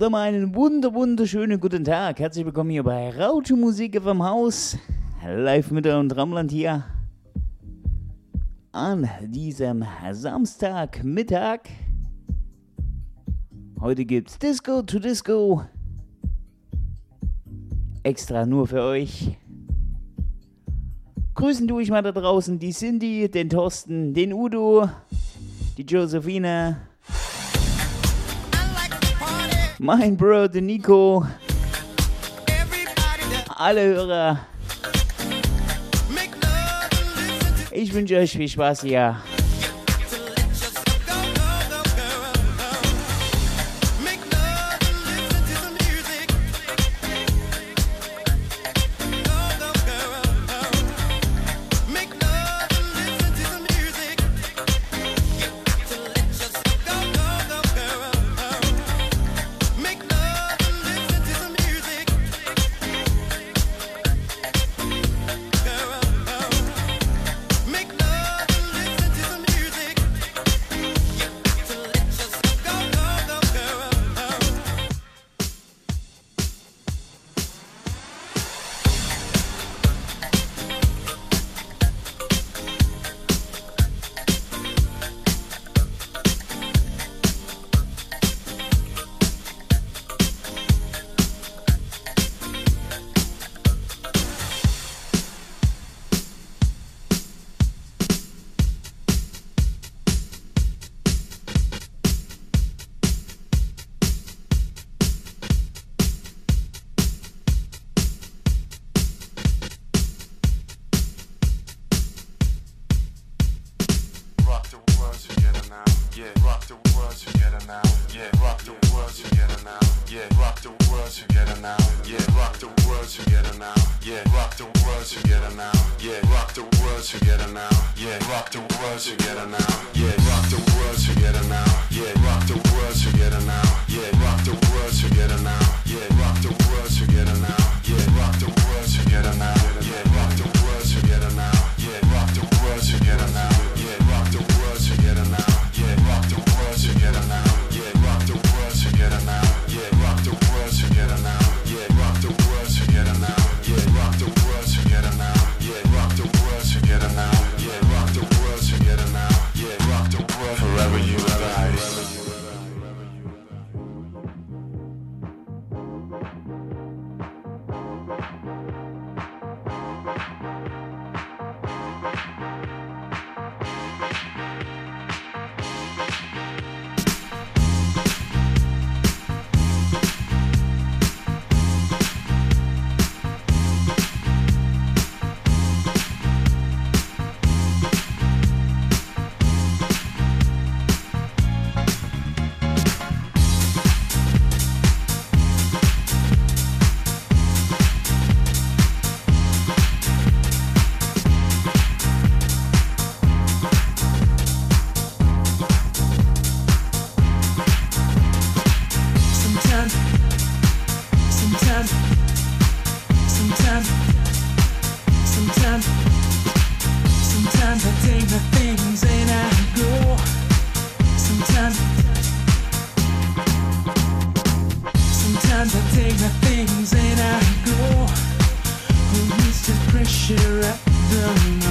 Dann mal einen wunder wunderschönen guten Tag. Herzlich willkommen hier bei Raute Musik vom Haus. Live mit und Ramland hier. An diesem Samstagmittag. Heute gibt's Disco to Disco. Extra nur für euch. Grüßen tue ich mal da draußen die Cindy, den Thorsten, den Udo, die Josephine, mein Bro, den Nico, alle Hörer. Ich wünsche euch viel Spaß hier. cheer up the night.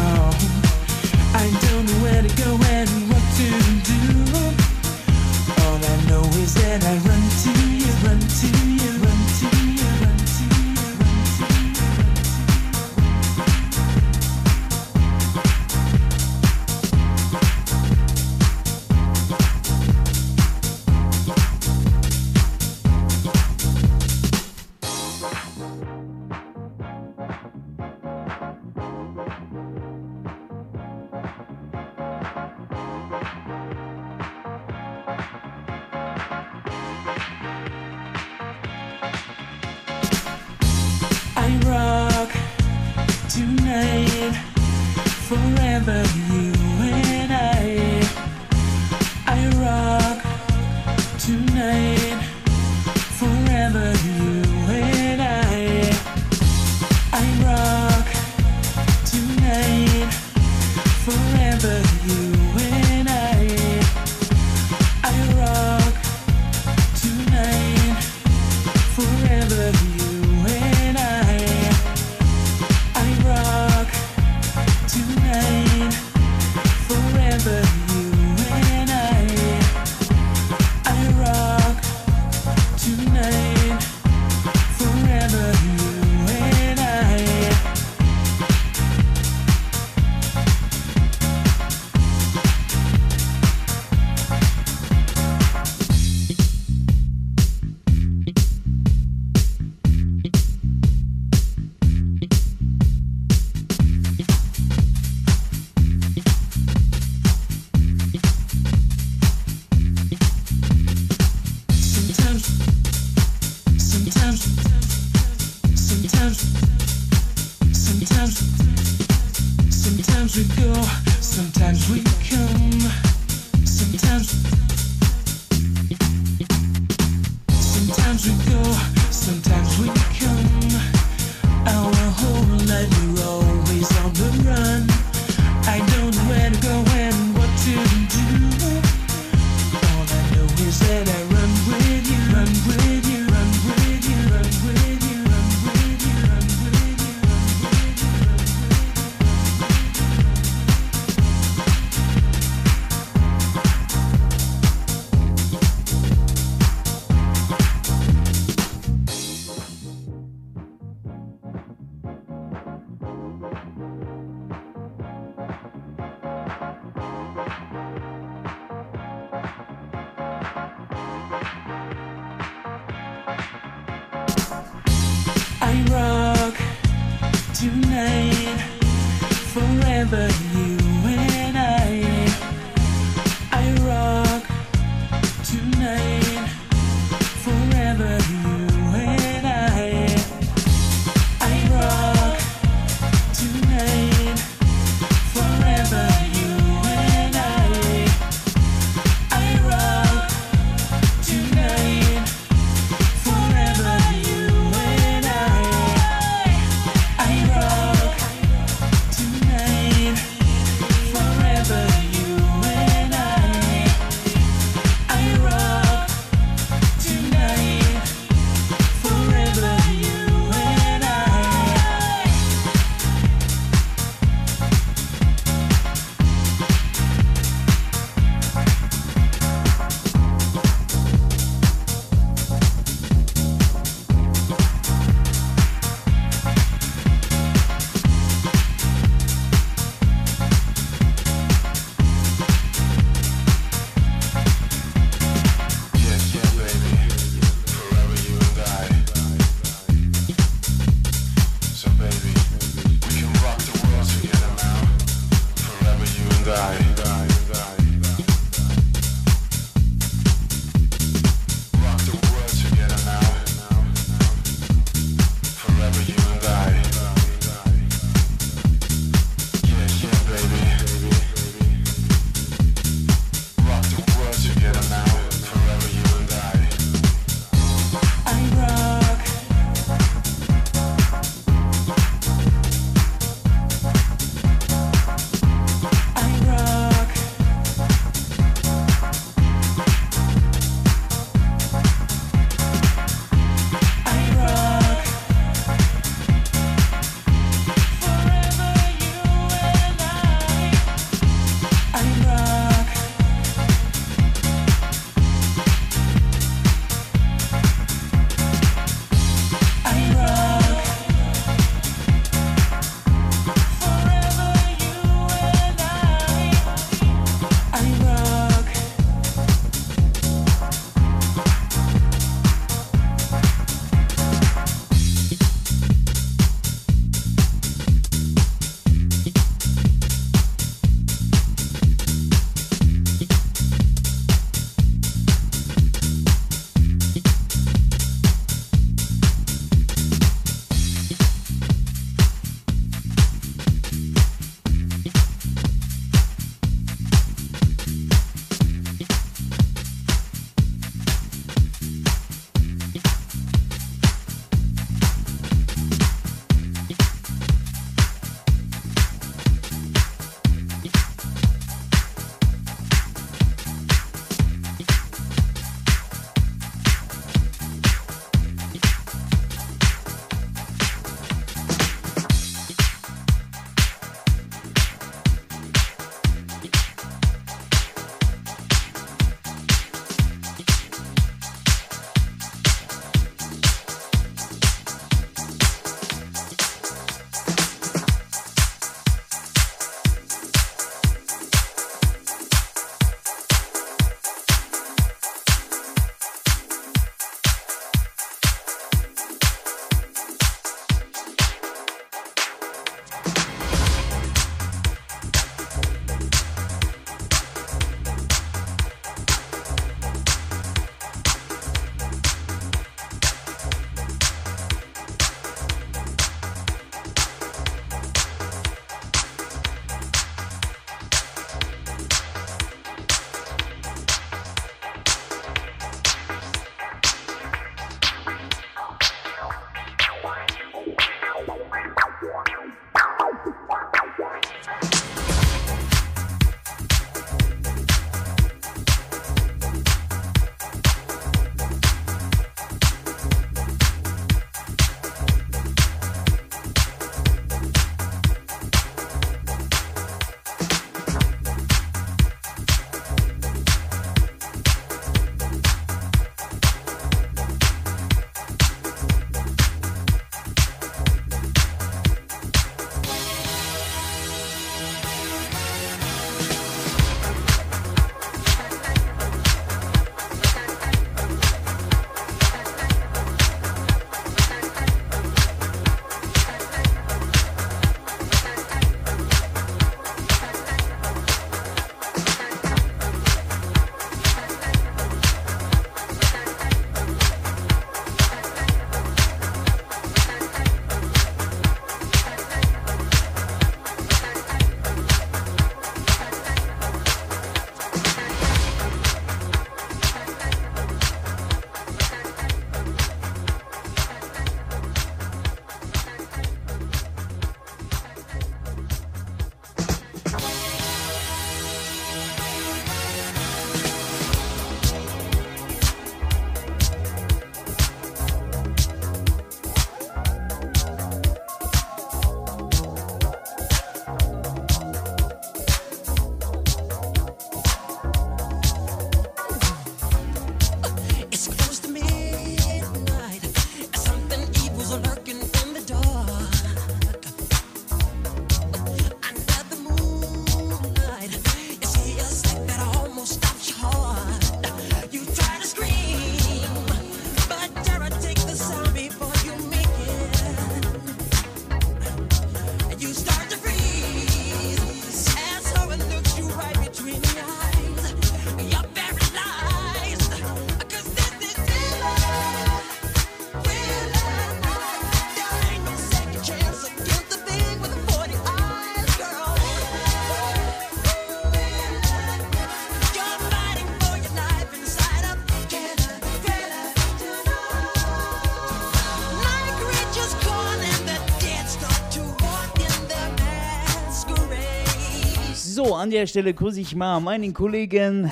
An der Stelle grüße ich mal meinen Kollegen.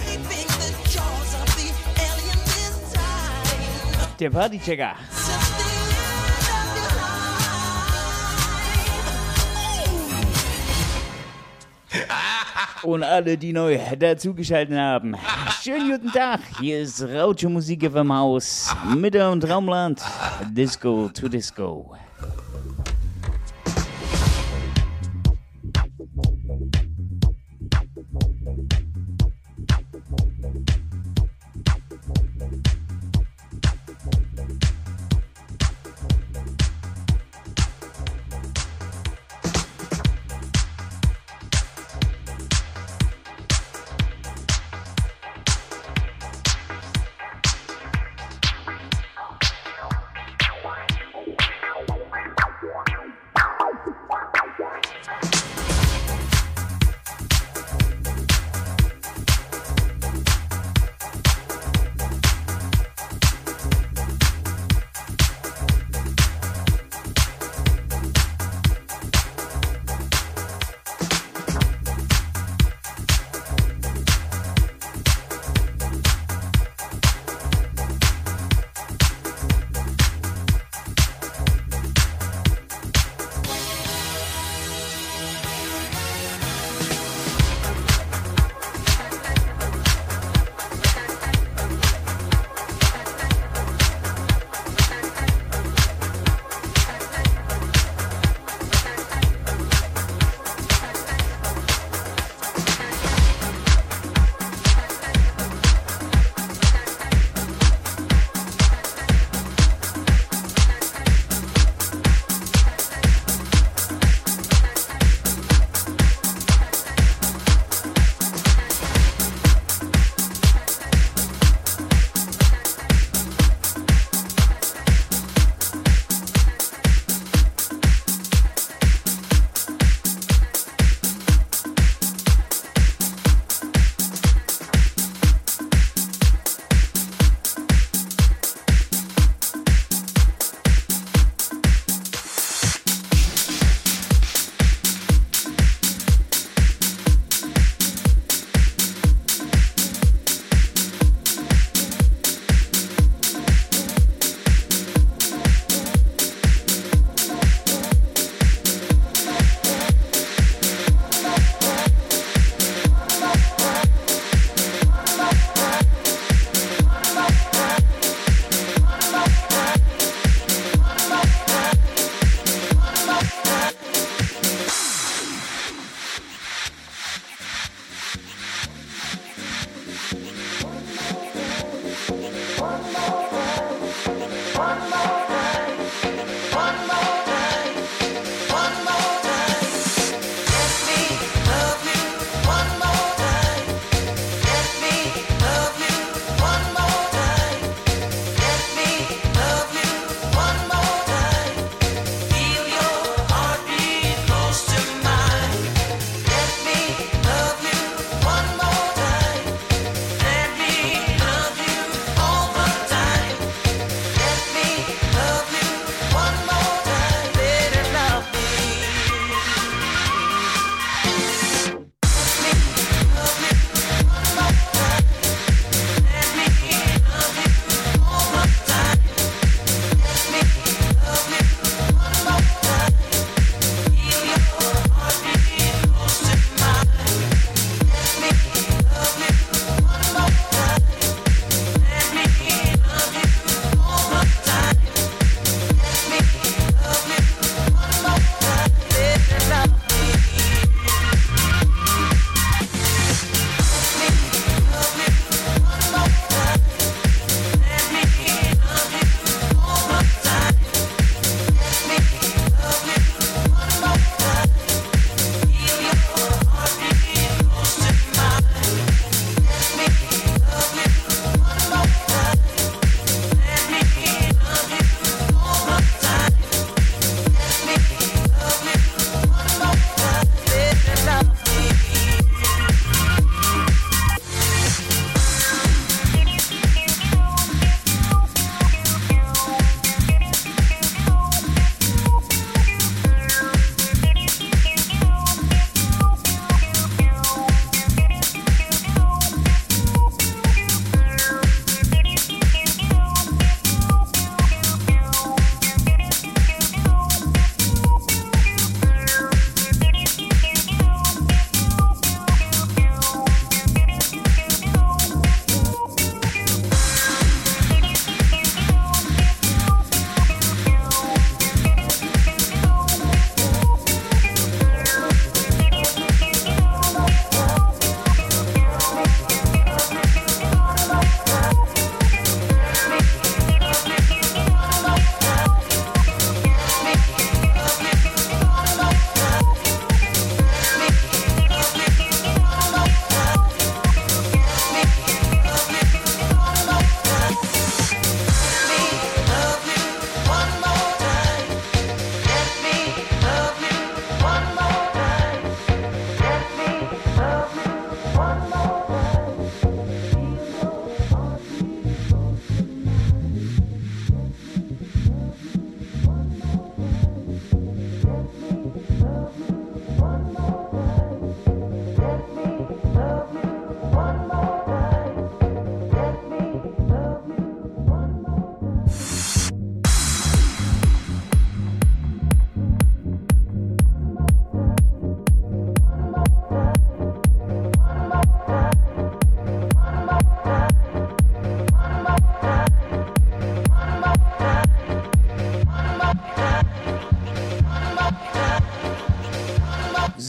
Der Partychecker. Und alle, die neu dazugeschaltet haben. Schönen guten Tag. Hier ist Rautsche Musik vom Haus. Mitte und Traumland. Disco to Disco.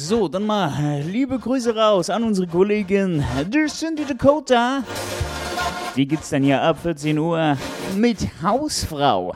So, dann mal äh, liebe Grüße raus an unsere Kollegin der Cindy Dakota. Die gibt's dann hier ab 14 Uhr mit Hausfrau.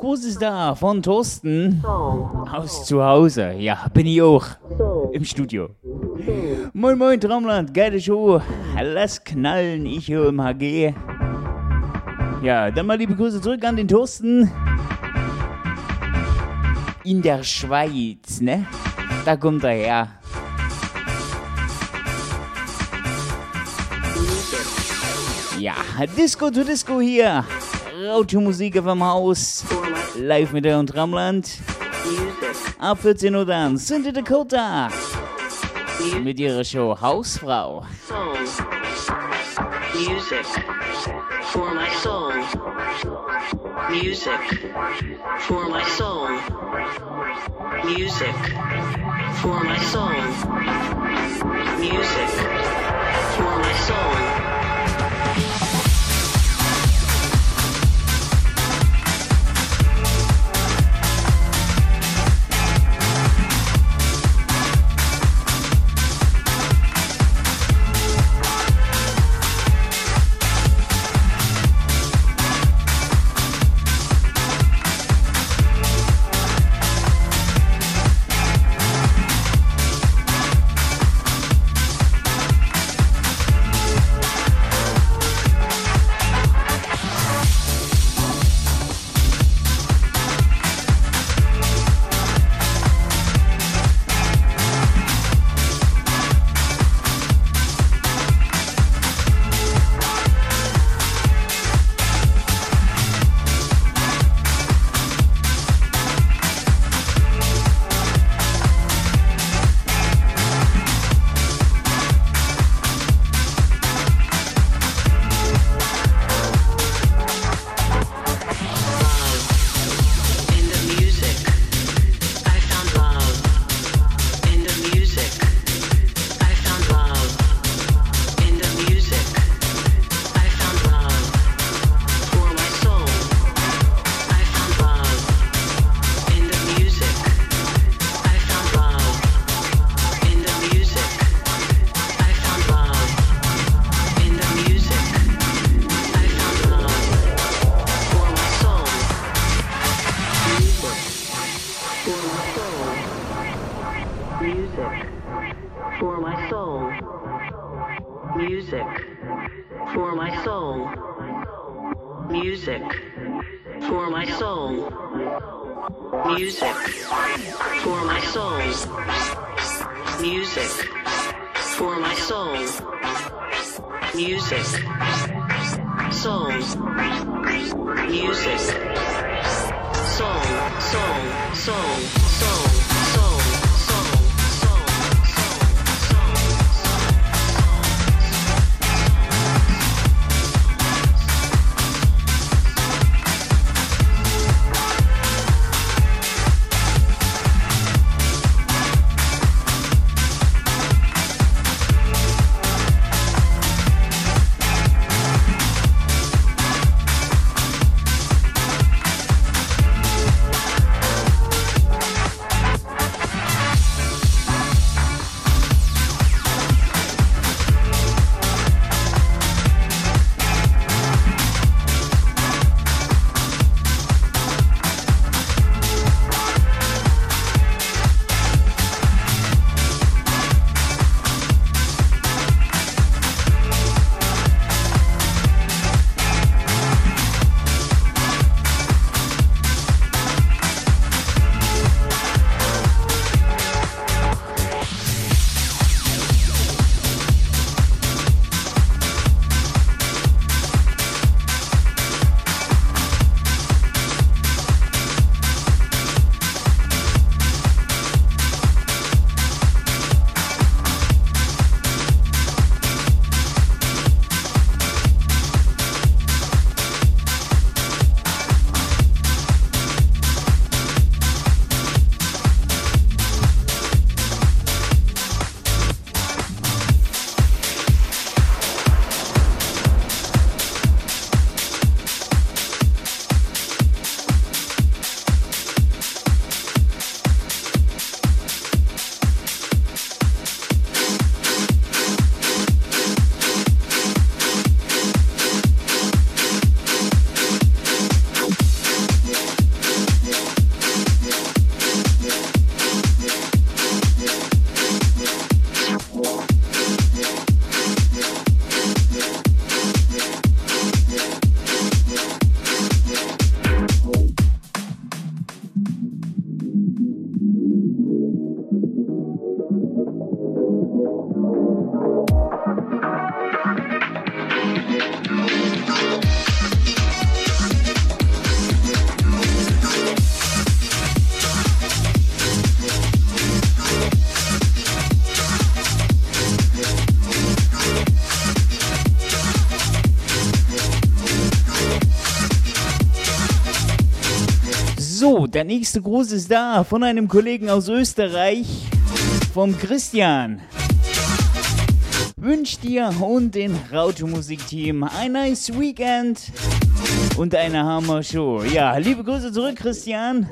Kurs ist da von Thorsten aus zu Hause. Ja, bin ich auch im Studio. Moin Moin Traumland, geile Show. Lass knallen, ich höre im HG. Ja, dann mal liebe Grüße zurück an den Thorsten. In der Schweiz, ne? Da kommt er her. Ja, Disco to Disco hier. Raute Musik auf dem Haus. Live mit der und Ramland. Ab 14 Uhr dann Cindy Dakota. Mit ihrer Show Hausfrau. Music for my soul. Music for my soul. Music for my soul. Music for my soul. Der nächste Gruß ist da von einem Kollegen aus Österreich, vom Christian. Wünscht dir und den Rauto Musikteam ein nice Weekend und eine Hammer Show. Ja, liebe Grüße zurück, Christian.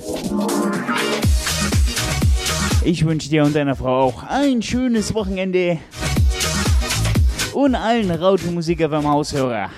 Ich wünsche dir und deiner Frau auch ein schönes Wochenende und allen Rauto Musiker beim Haushörer.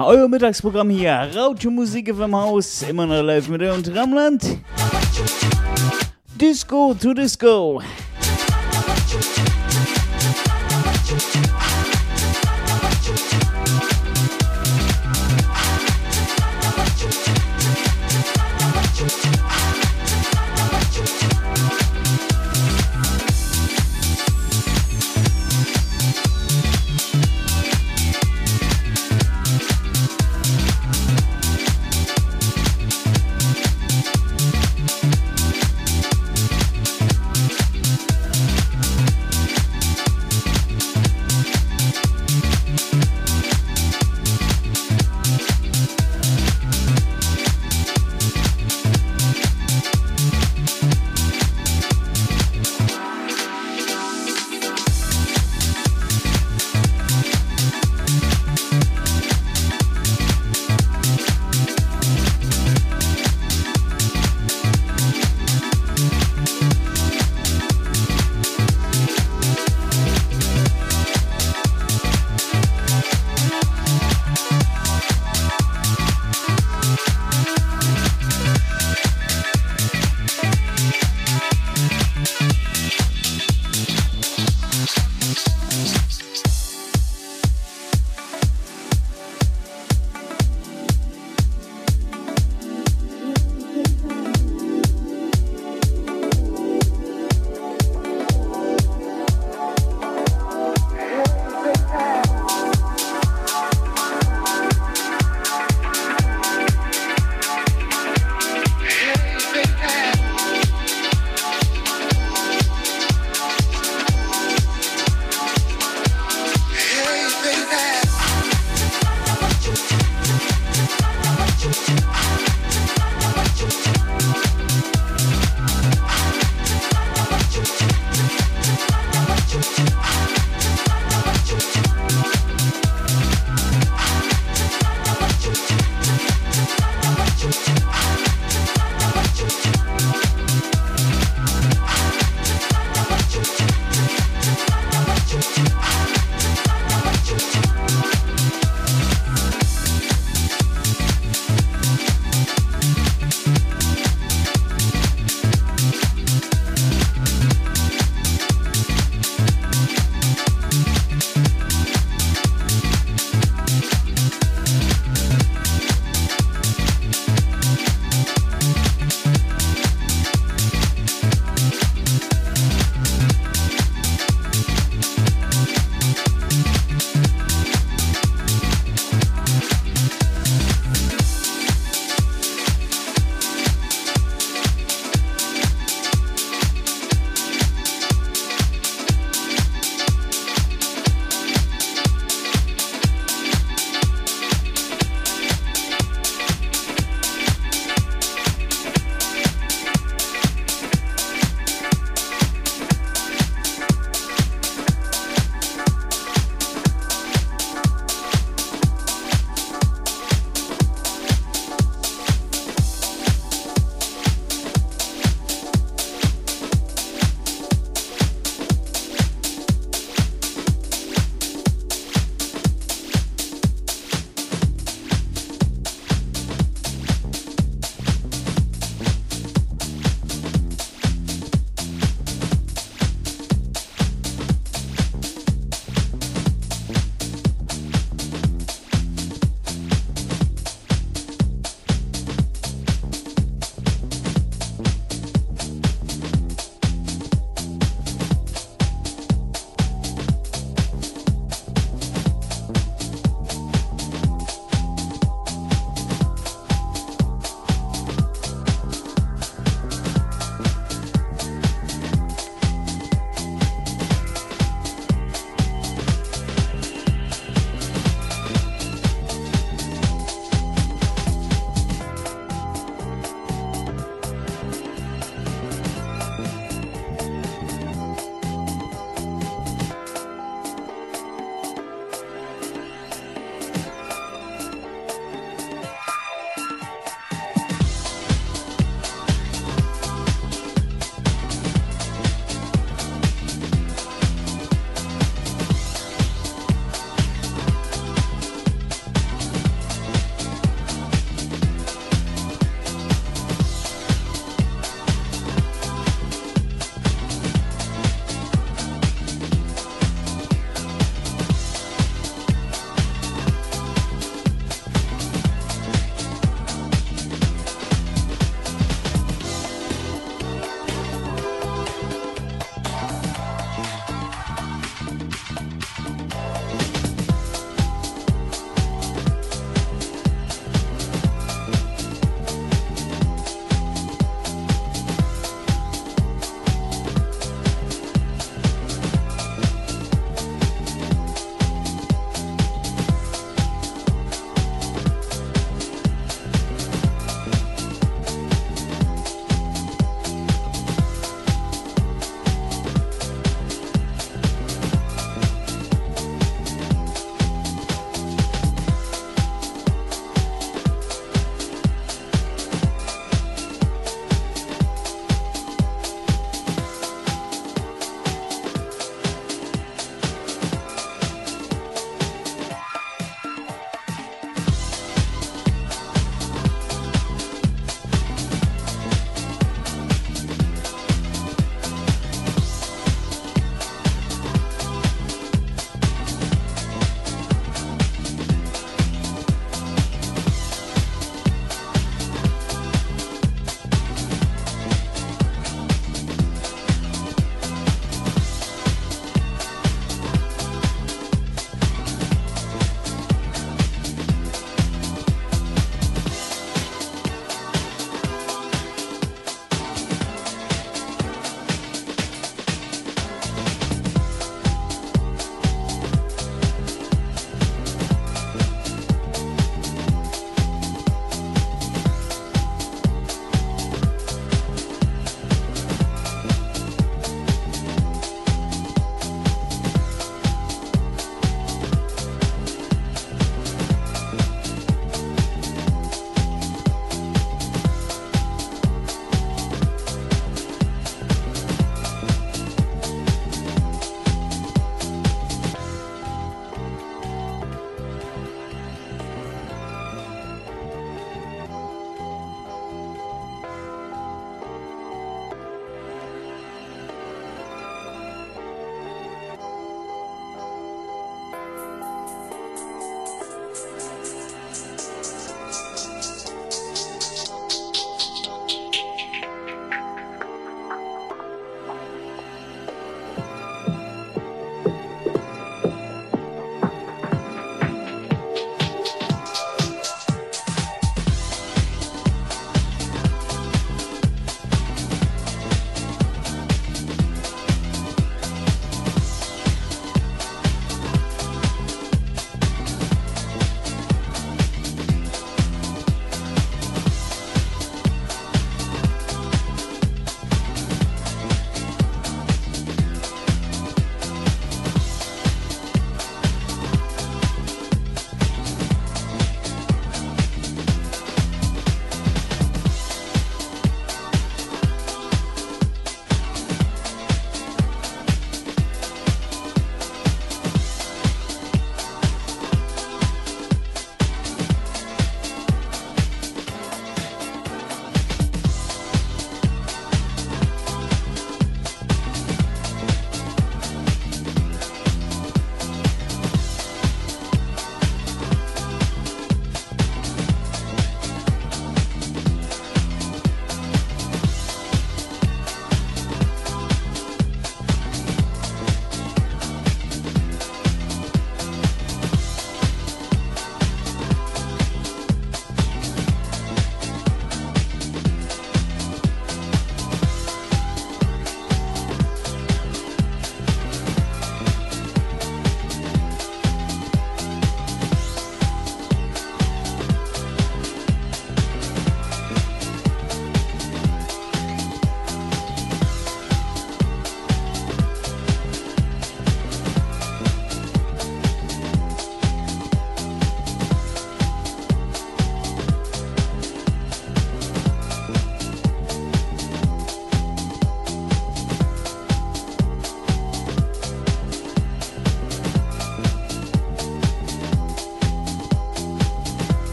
Euer Mittagsprogramm hier. Raute Musik im Haus. Immer noch live mit und Tramland. Disco to Disco.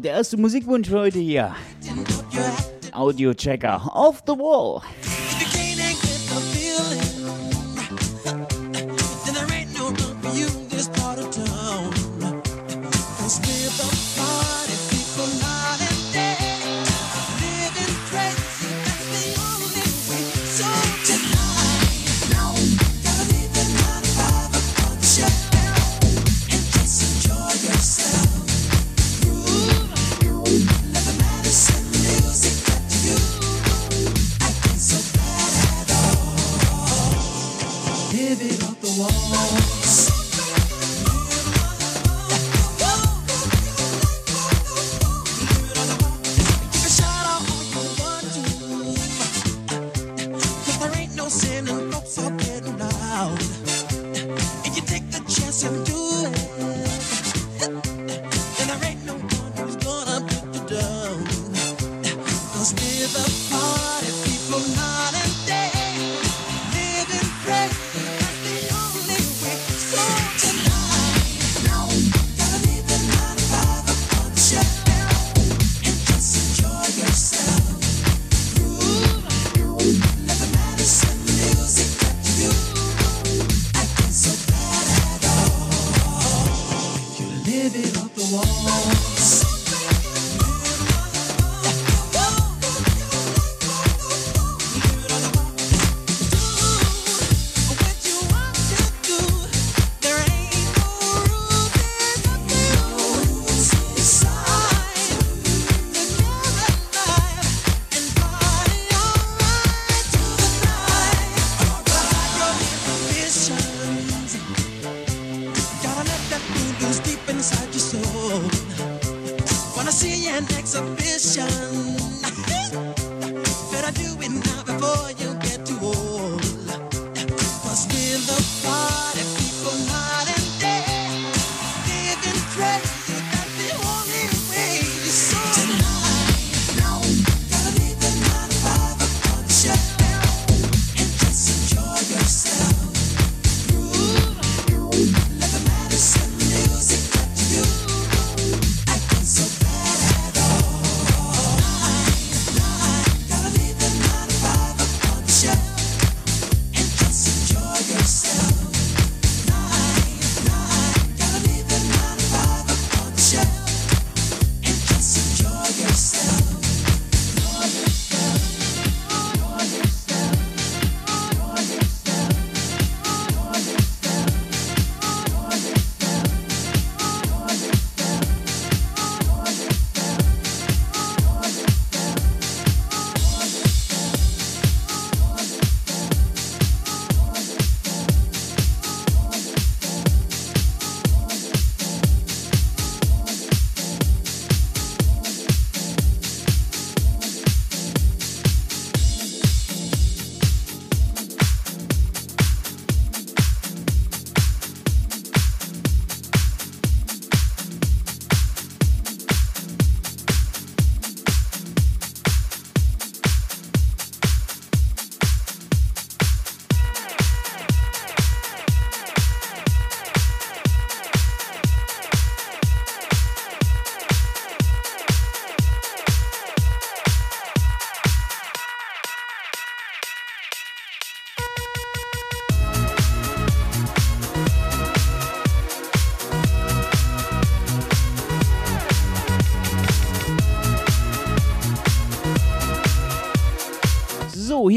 Der erste Musikwunsch für heute hier. Audio Checker off the wall.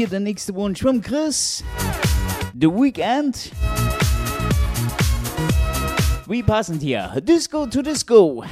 Hier der nächste Wunsch Chris. The Weekend. Wie passend hier. Disco to Disco.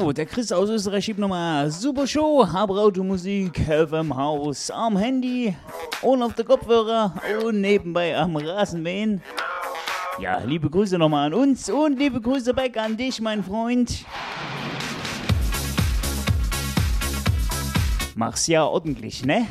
So, der Chris aus Österreich schiebt nochmal super Show, aber Automusik FM Haus am Handy und auf der Kopfhörer und nebenbei am Rasenmähen. Ja, liebe Grüße nochmal an uns und liebe Grüße back an dich, mein Freund. Mach's ja ordentlich, ne?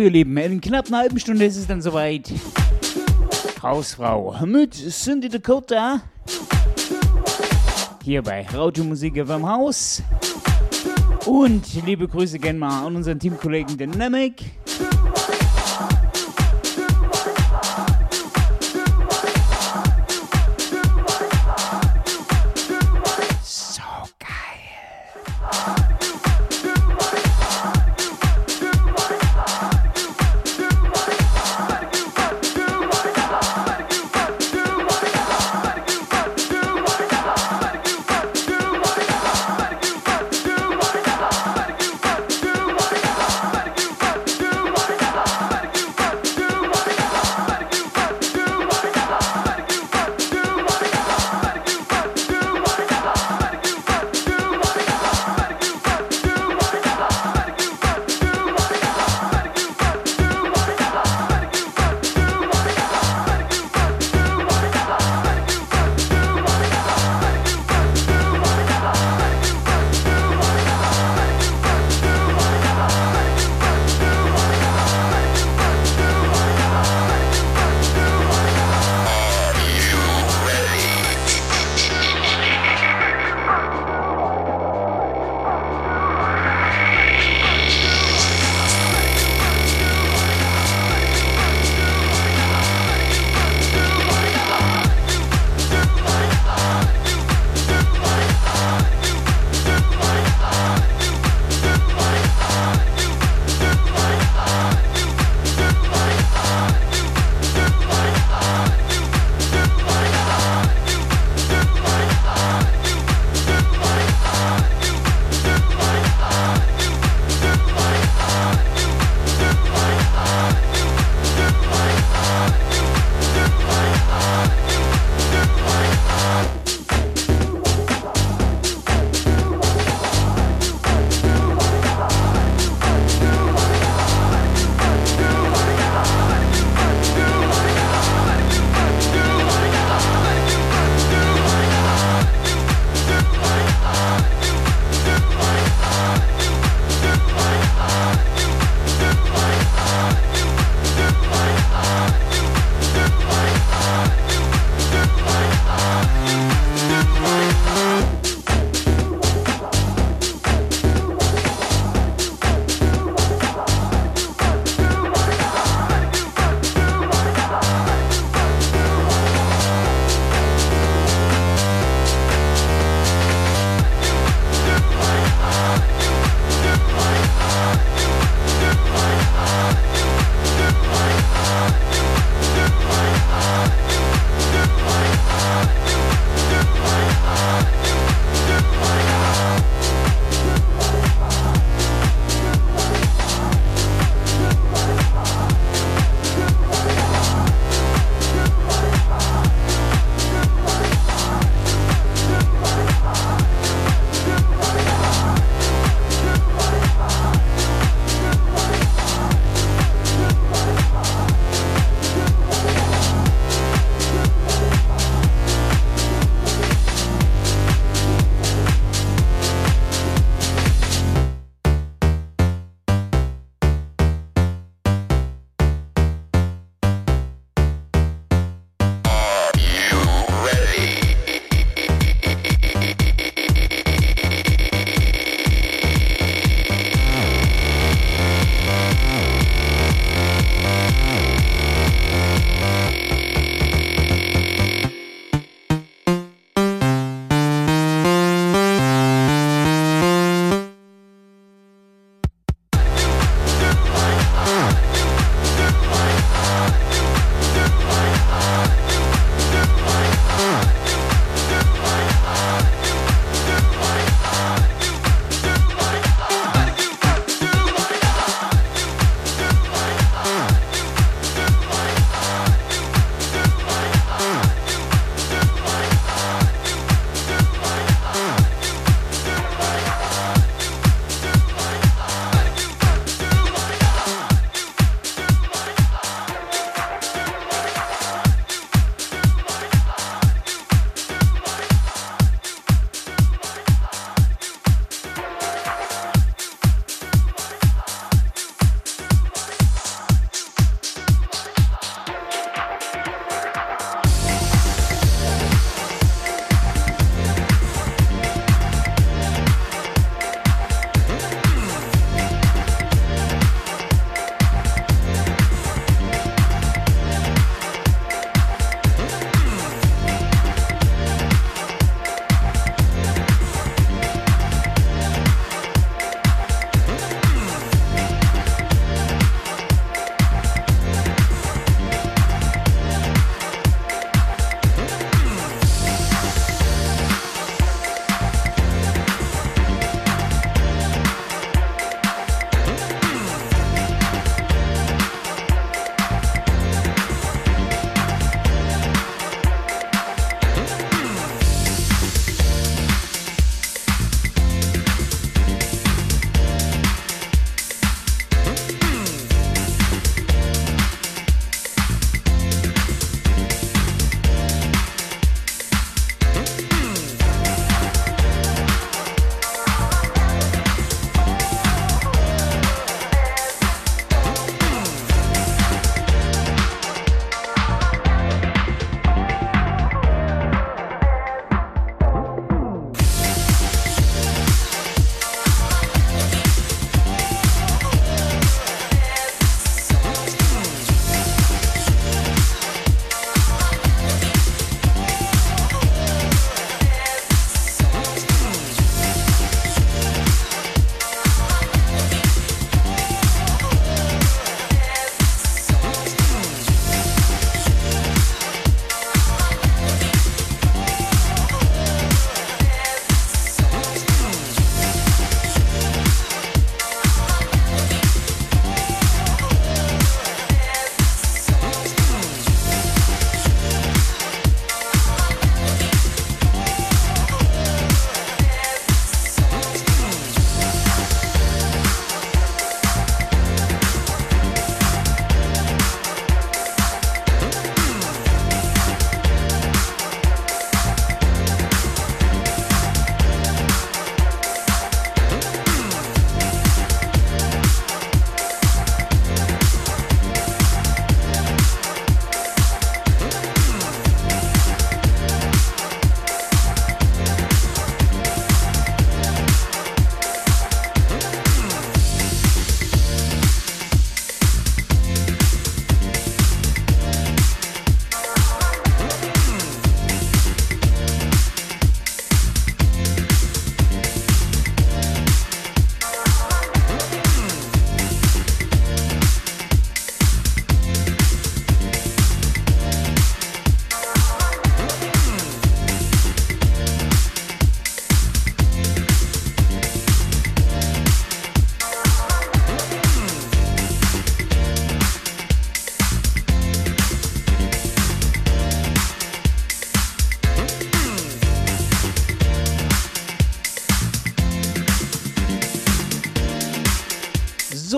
Ihr Lieben, in knapp einer halben Stunde ist es dann soweit. Hausfrau mit Cindy Dakota. Hier bei Rauto-Musik im Haus. Und liebe Grüße gerne mal an unseren Teamkollegen, den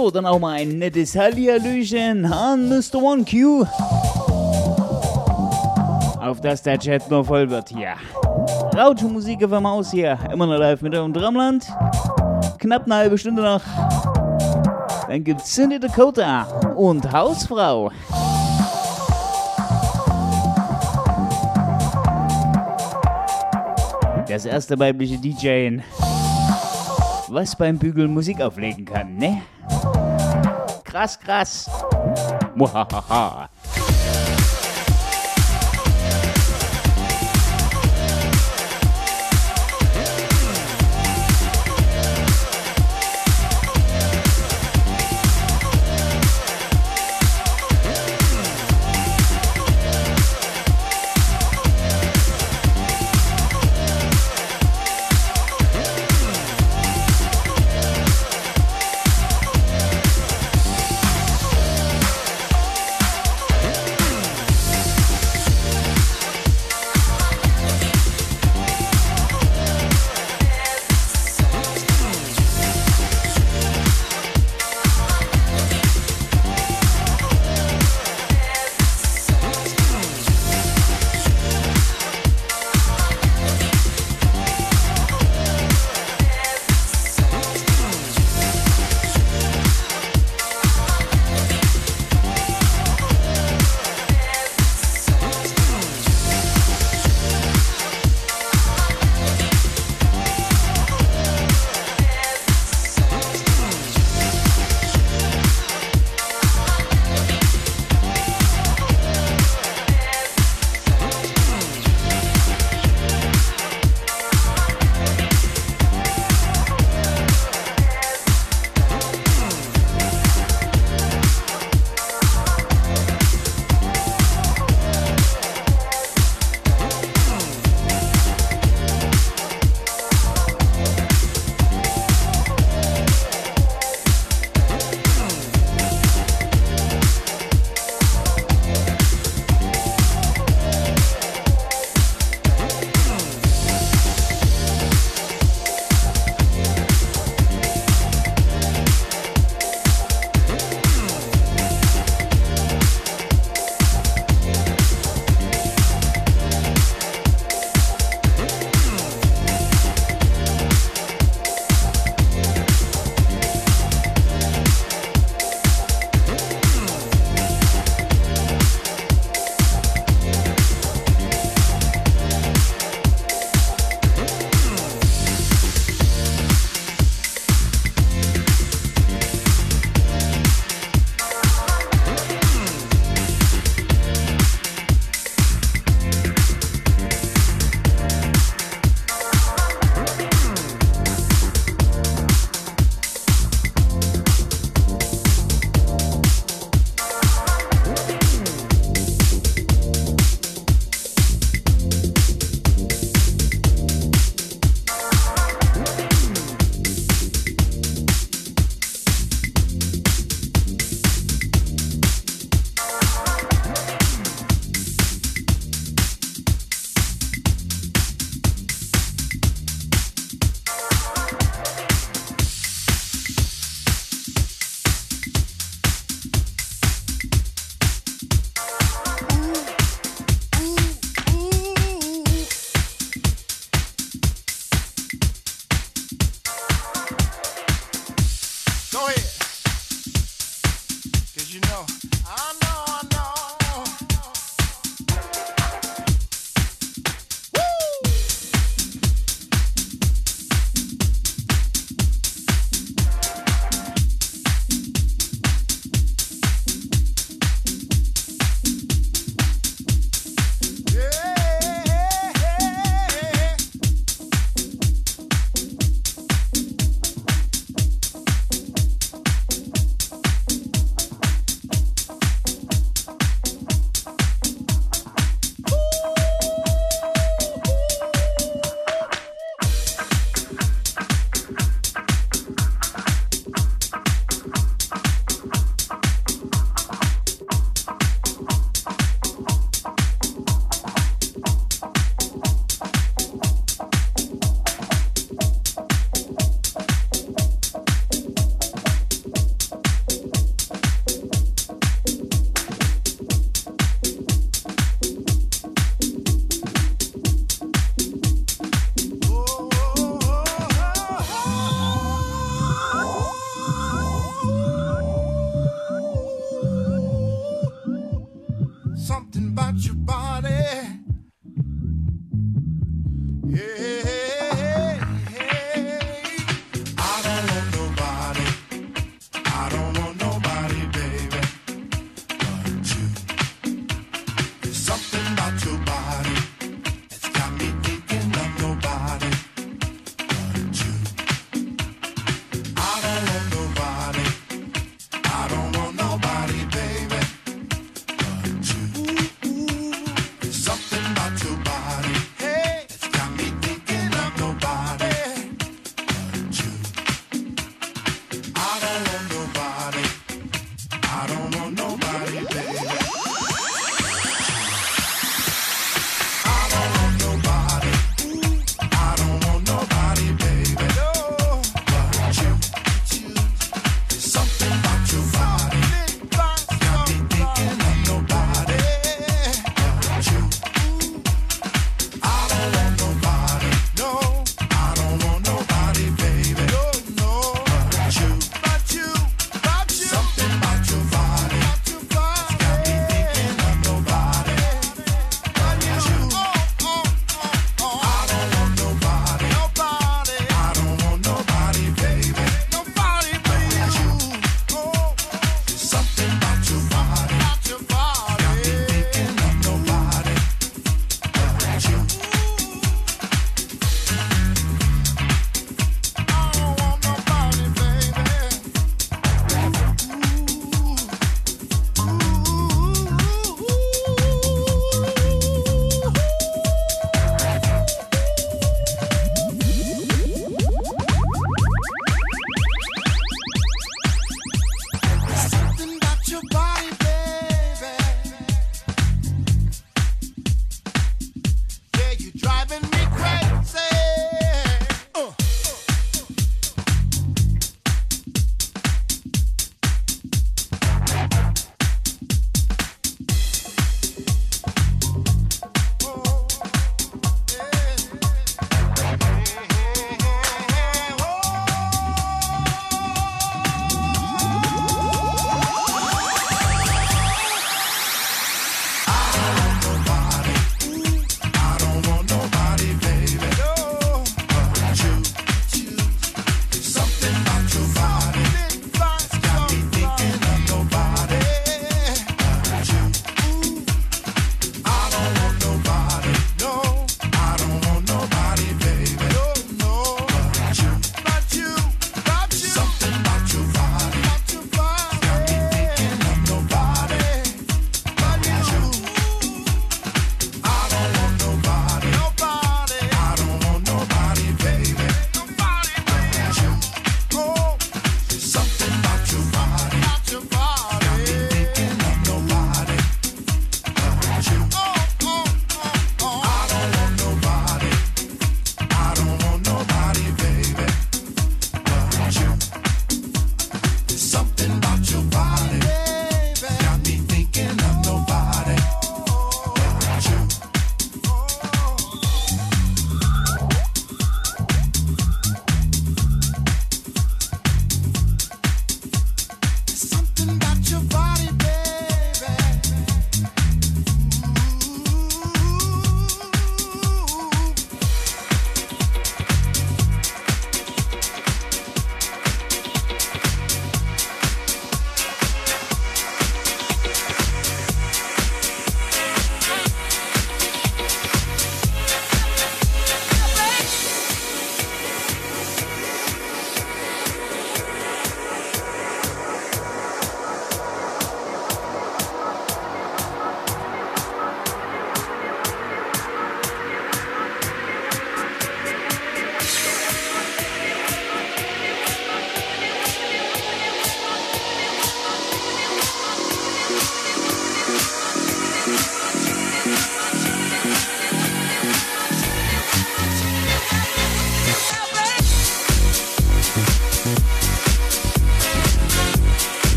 So, dann auch mal ein nettes Hallihallöchen an Mr. One Q. Auf dass der Chat nur voll wird hier. Raute Musik auf der Maus hier. Immer noch live mit dem Drumland. Knapp eine halbe Stunde noch. Dann gibt's Cindy Dakota und Hausfrau. Das erste weibliche DJ, was beim Bügeln Musik auflegen kann, ne? Græs, græs. Muhahaha.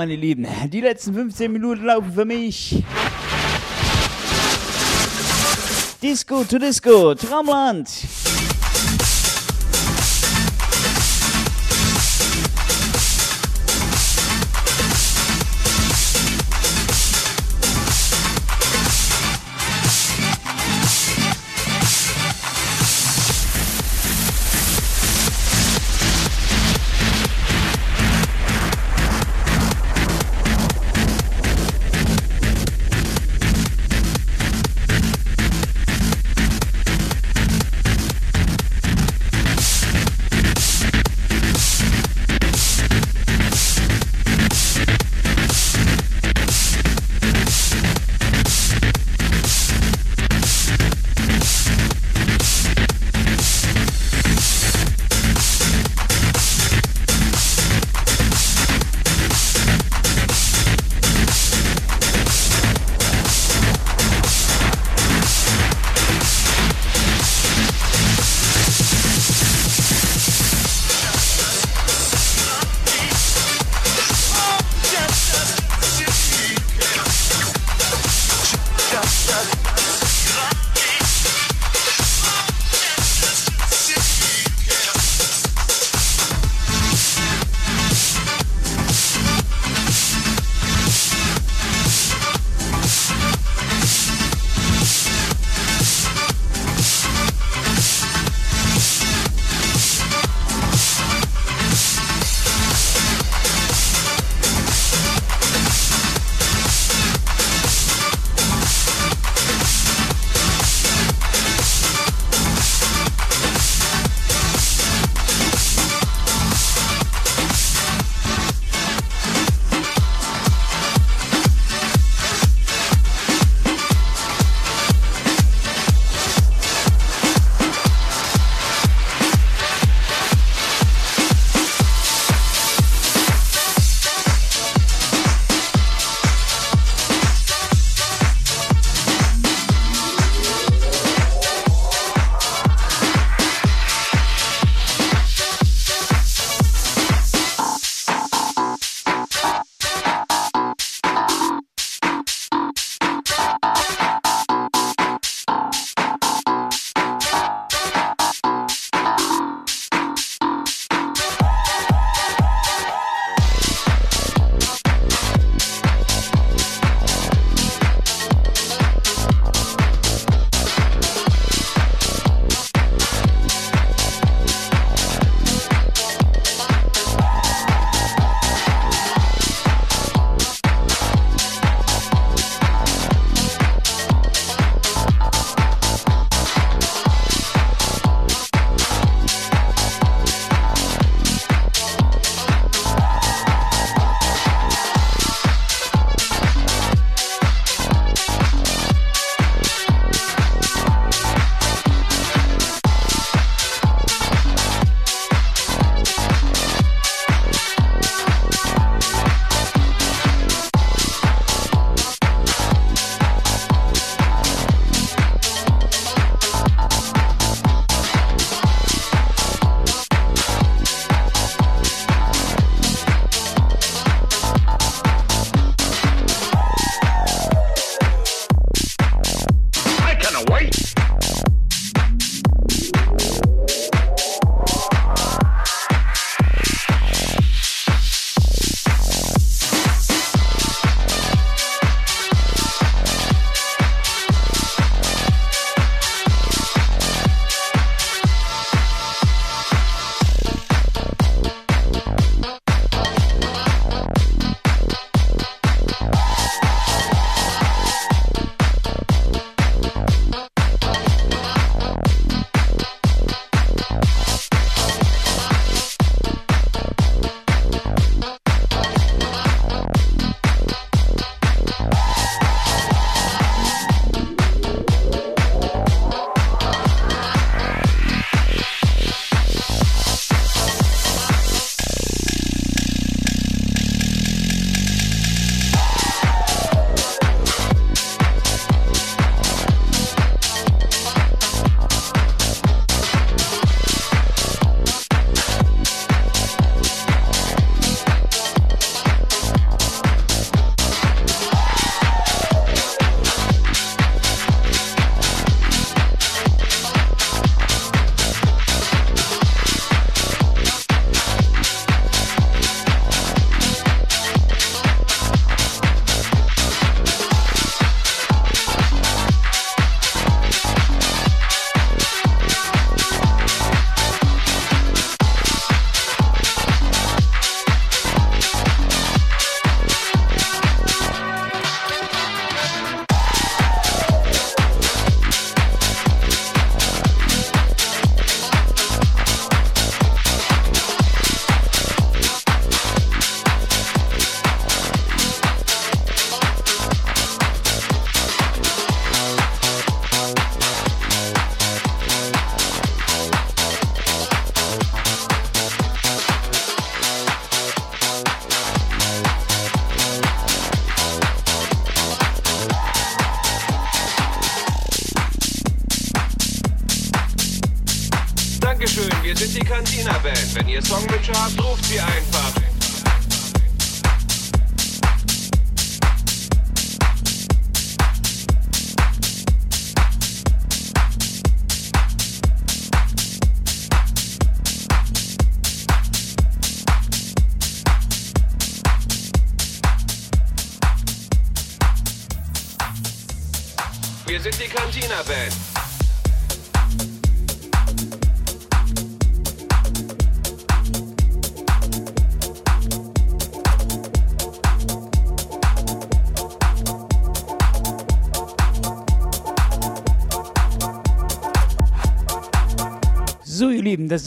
Meine Lieben, die letzten 15 Minuten laufen für mich. Disco to Disco, Traumland.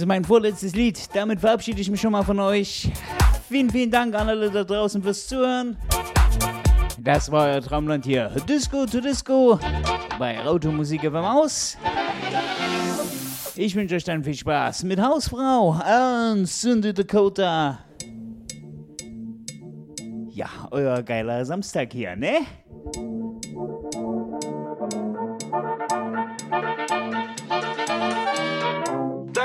Ist mein vorletztes Lied. Damit verabschiede ich mich schon mal von euch. Vielen, vielen Dank an alle da draußen fürs Zuhören. Das war euer Traumland hier. Disco to Disco bei Automusik FM aus. Ich wünsche euch dann viel Spaß mit Hausfrau und Cindy Dakota. Ja, euer geiler Samstag hier, ne?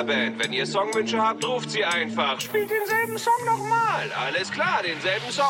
Cantina Band. Wenn ihr Songwünsche habt, ruft sie einfach. Spielt denselben Song nochmal. Alles klar, denselben Song.